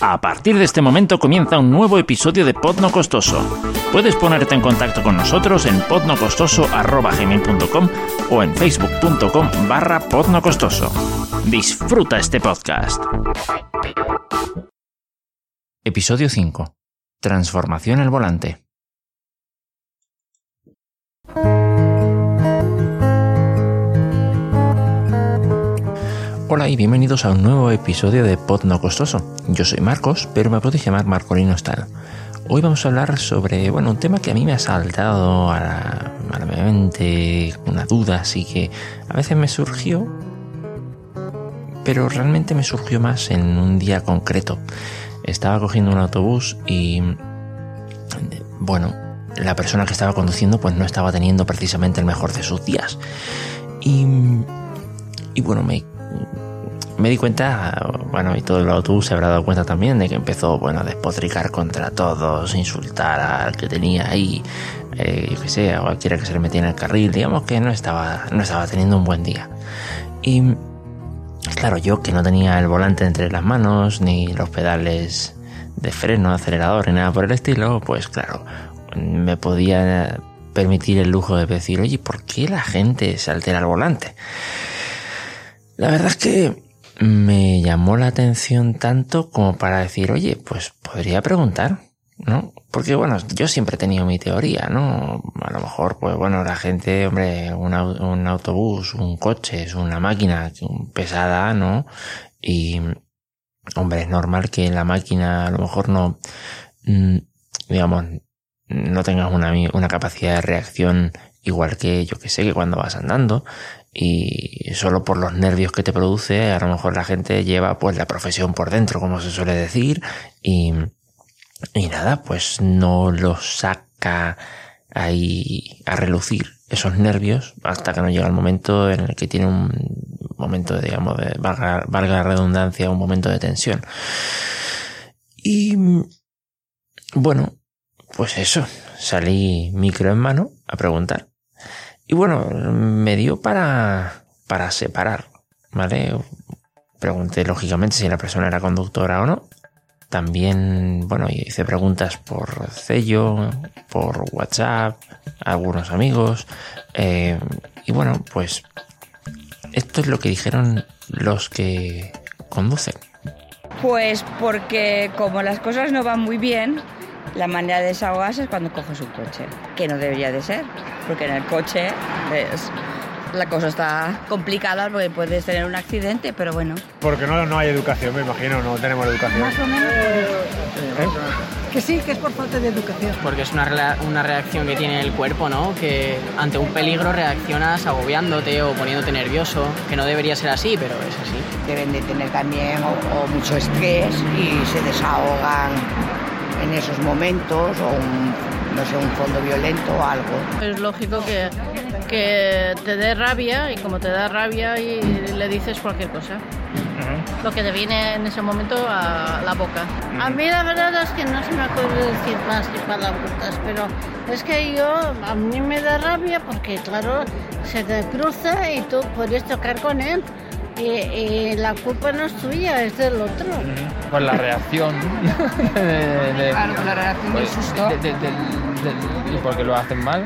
A partir de este momento comienza un nuevo episodio de Pod No Costoso. Puedes ponerte en contacto con nosotros en podnocostoso.com o en facebook.com barra podnocostoso. Disfruta este podcast. Episodio 5. Transformación al volante. Hola y bienvenidos a un nuevo episodio de Pod No Costoso. Yo soy Marcos, pero me podéis llamar Marcolino Style. Hoy vamos a hablar sobre, bueno, un tema que a mí me ha saltado a la, a la mente, una duda, así que a veces me surgió, pero realmente me surgió más en un día concreto. Estaba cogiendo un autobús y, bueno, la persona que estaba conduciendo pues no estaba teniendo precisamente el mejor de sus días. Y, y bueno, me me di cuenta, bueno, y todo el autobús se habrá dado cuenta también de que empezó, bueno, a despotricar contra todos, insultar al que tenía ahí, eh, yo qué sé, a cualquiera que se le metía en el carril, digamos que no estaba, no estaba teniendo un buen día. Y claro, yo que no tenía el volante entre las manos, ni los pedales de freno, acelerador, ni nada por el estilo, pues claro, me podía permitir el lujo de decir, oye, ¿por qué la gente se altera el volante? La verdad es que me llamó la atención tanto como para decir, oye, pues podría preguntar, ¿no? Porque bueno, yo siempre he tenido mi teoría, ¿no? A lo mejor, pues bueno, la gente, hombre, un, un autobús, un coche, es una máquina pesada, ¿no? Y, hombre, es normal que la máquina a lo mejor no, mm, digamos, no tengas una, una capacidad de reacción igual que yo que sé, que cuando vas andando y solo por los nervios que te produce, a lo mejor la gente lleva pues la profesión por dentro, como se suele decir, y, y nada, pues no lo saca ahí a relucir esos nervios hasta que no llega el momento en el que tiene un momento, digamos, de valga, valga la redundancia, un momento de tensión. Y bueno, pues eso, salí micro en mano a preguntar. Y bueno, me dio para, para separar, ¿vale? Pregunté lógicamente si la persona era conductora o no. También, bueno, hice preguntas por sello, por WhatsApp, algunos amigos. Eh, y bueno, pues esto es lo que dijeron los que conducen. Pues porque como las cosas no van muy bien, la manera de desahogarse es cuando coges un coche, que no debería de ser, porque en el coche es, la cosa está complicada porque puedes tener un accidente, pero bueno. Porque no, no hay educación, me imagino, no tenemos educación. Más o menos. ¿Eh? Que sí, que es por falta de educación. Porque es una, una reacción que tiene el cuerpo, ¿no? Que ante un peligro reaccionas agobiándote o poniéndote nervioso, que no debería ser así, pero es así. Deben de tener también o, o mucho estrés y se desahogan en esos momentos o un, no sé, un fondo violento o algo. Es lógico que, que te dé rabia y como te da rabia y le dices cualquier cosa. Uh -huh. Lo que te viene en ese momento a la boca. Uh -huh. A mí la verdad es que no se me ocurre decir más que palabras, pero es que yo, a mí me da rabia porque claro, se te cruza y tú puedes tocar con él. Y, la culpa no es tuya, es del otro. Por la reacción. de, de, claro, por la reacción pues, del susto. ¿Y porque lo hacen mal?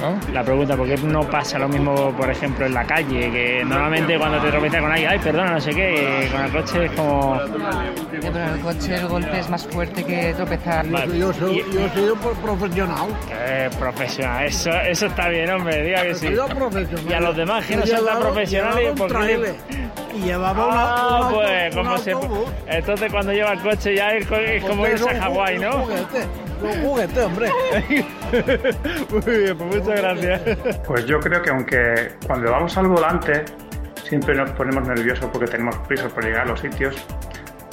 ¿No? La pregunta, ¿por qué no pasa lo mismo, por ejemplo, en la calle? Que normalmente cuando te tropiezas con alguien, ay, perdona, no sé qué, con el coche es como... Sí, pero en el coche el golpe es más fuerte que tropezar. Vale. Yo soy, yo soy un profesional. ¿Qué profesional? Eso, eso está bien, hombre, diga que sí. Yo profesional. Y a los demás que no sean tan profesionales, ¿por qué? Y llevaba ah, una, pues, como se... Entonces cuando lleva el coche ya es, es como irse a Hawái, ¿no? Un juguete, hombre. Muy bien, pues muchas gracias. Pues yo creo que aunque cuando vamos al volante siempre nos ponemos nerviosos porque tenemos prisa por llegar a los sitios,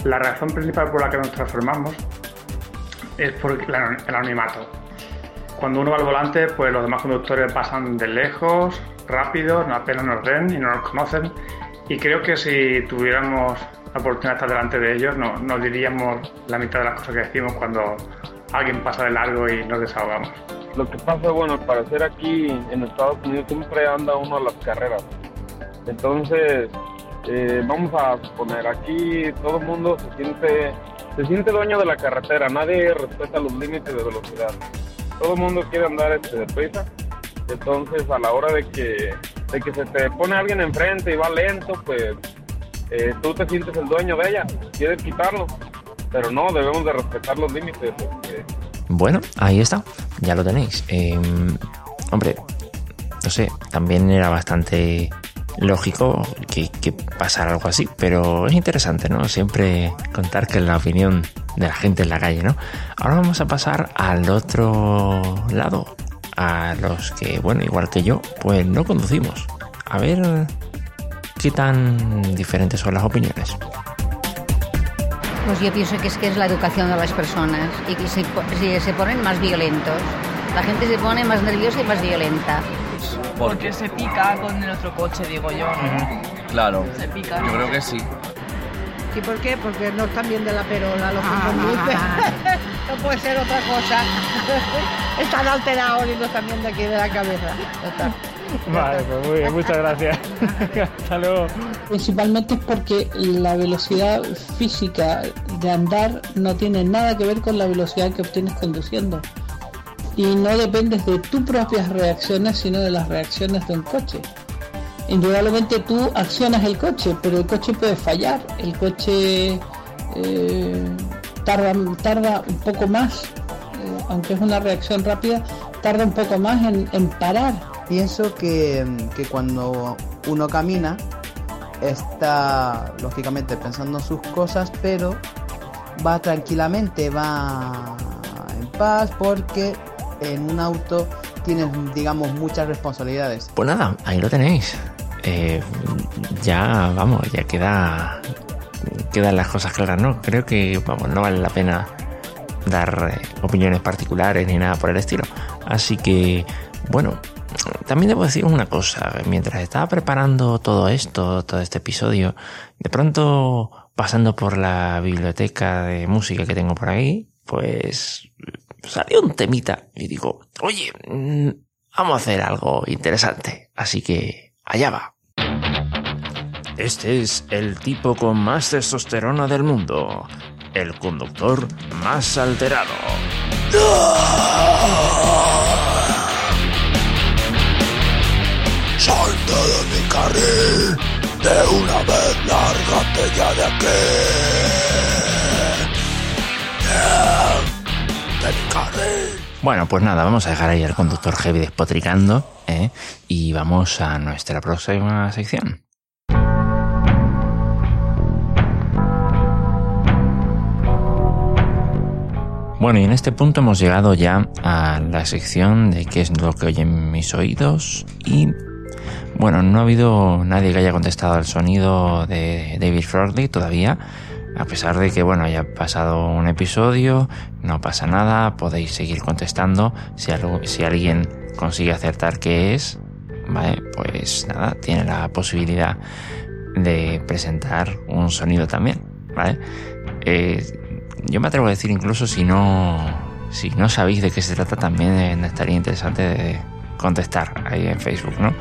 la razón principal por la que nos transformamos es por el anonimato. Cuando uno va al volante, pues los demás conductores pasan de lejos, rápido, no apenas nos ven y no nos conocen. Y creo que si tuviéramos la oportunidad de estar delante de ellos, no, diríamos la mitad de las cosas que decimos cuando alguien pasa de largo y nos desahogamos. Lo que pasa, bueno, al parecer aquí en Estados Unidos siempre anda uno a las carreras. Entonces, eh, vamos a suponer, aquí todo el mundo se siente se siente dueño de la carretera, nadie respeta los límites de velocidad. Todo el mundo quiere andar este, deprisa, entonces a la hora de que, de que se te pone alguien enfrente y va lento, pues eh, tú te sientes el dueño de ella, quieres quitarlo, pero no, debemos de respetar los límites. Bueno, ahí está, ya lo tenéis. Eh, hombre, no sé, también era bastante lógico que, que pasara algo así, pero es interesante, ¿no? Siempre contar que la opinión de la gente en la calle, ¿no? Ahora vamos a pasar al otro lado, a los que, bueno, igual que yo, pues no conducimos. A ver qué tan diferentes son las opiniones. Pues yo pienso que es que es la educación de las personas y que se, se, se ponen más violentos. La gente se pone más nerviosa y más violenta. Porque se pica con el otro coche, digo yo. ¿no? Claro, Se pica. yo creo que sí. ¿Y por qué? Porque no están bien de la perola los que conducen. no puede ser otra cosa. están alterados y no están bien de aquí de la cabeza. Está. Vale, pues muy bien, muchas gracias. Hasta luego. Principalmente es porque la velocidad física de andar no tiene nada que ver con la velocidad que obtienes conduciendo. Y no dependes de tus propias reacciones, sino de las reacciones de un coche. Indudablemente tú accionas el coche, pero el coche puede fallar. El coche eh, tarda, tarda un poco más, eh, aunque es una reacción rápida, tarda un poco más en, en parar. Pienso que, que cuando uno camina está lógicamente pensando en sus cosas, pero va tranquilamente, va en paz porque en un auto tienes, digamos, muchas responsabilidades. Pues nada, ahí lo tenéis. Eh, ya, vamos, ya queda. Quedan las cosas claras, ¿no? Creo que, vamos, no vale la pena dar eh, opiniones particulares ni nada por el estilo. Así que, bueno, también debo decir una cosa. Mientras estaba preparando todo esto, todo este episodio, de pronto, pasando por la biblioteca de música que tengo por ahí, pues salió un temita y digo, oye, mm, vamos a hacer algo interesante. Así que allá va. Este es el tipo con más testosterona del mundo. El conductor más alterado. ¡Salte de mi carril! ¡De una vez lárgate ya de aquí! ¡De mi carril! Bueno, pues nada, vamos a dejar ahí al conductor heavy despotricando ¿eh? y vamos a nuestra próxima sección. Bueno, y en este punto hemos llegado ya a la sección de qué es lo que oyen mis oídos y bueno, no ha habido nadie que haya contestado al sonido de David Frogley todavía, a pesar de que bueno, haya pasado un episodio, no pasa nada, podéis seguir contestando si alguien consigue acertar qué es, vale, pues nada, tiene la posibilidad de presentar un sonido también, ¿vale? Eh, yo me atrevo a decir incluso si no si no sabéis de qué se trata también estaría interesante de contestar ahí en Facebook, ¿no?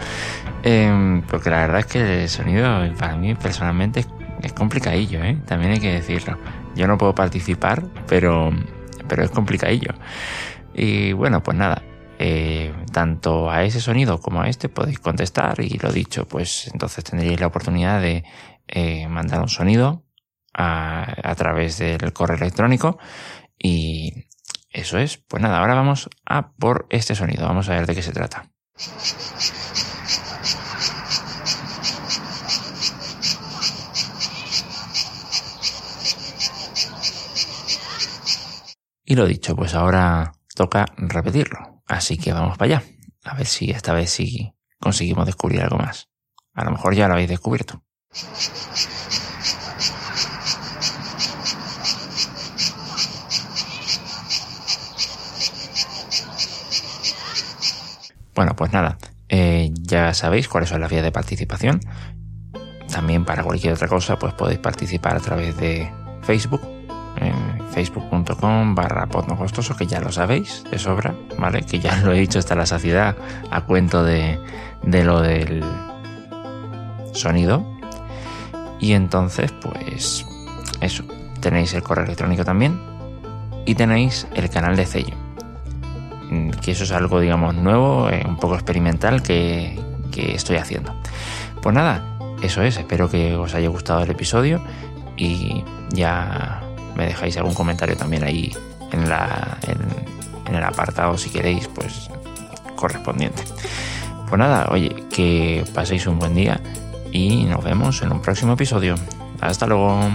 Eh, porque la verdad es que el sonido para mí personalmente es, es, complicadillo, ¿eh? También hay que decirlo. Yo no puedo participar, pero, pero es complicadillo. Y bueno, pues nada. Eh, tanto a ese sonido como a este podéis contestar y lo dicho, pues entonces tendréis la oportunidad de eh, mandar un sonido a, a través del correo electrónico y eso es. Pues nada, ahora vamos a por este sonido. Vamos a ver de qué se trata. Y lo dicho, pues ahora toca repetirlo. Así que vamos para allá. A ver si esta vez sí conseguimos descubrir algo más. A lo mejor ya lo habéis descubierto. Bueno, pues nada, eh, ya sabéis cuáles son las vías de participación. También para cualquier otra cosa, pues podéis participar a través de Facebook, en facebook.com barra costoso, que ya lo sabéis de sobra, ¿vale? Que ya lo he dicho hasta la saciedad a cuento de, de lo del sonido. Y entonces, pues eso, tenéis el correo electrónico también y tenéis el canal de Cello. Que eso es algo, digamos, nuevo, eh, un poco experimental que, estoy haciendo. Pues nada, eso es. Espero que os haya gustado el episodio y ya me dejáis algún comentario también ahí en, la, en el apartado si queréis, pues correspondiente. Pues nada, oye, que paséis un buen día y nos vemos en un próximo episodio. Hasta luego.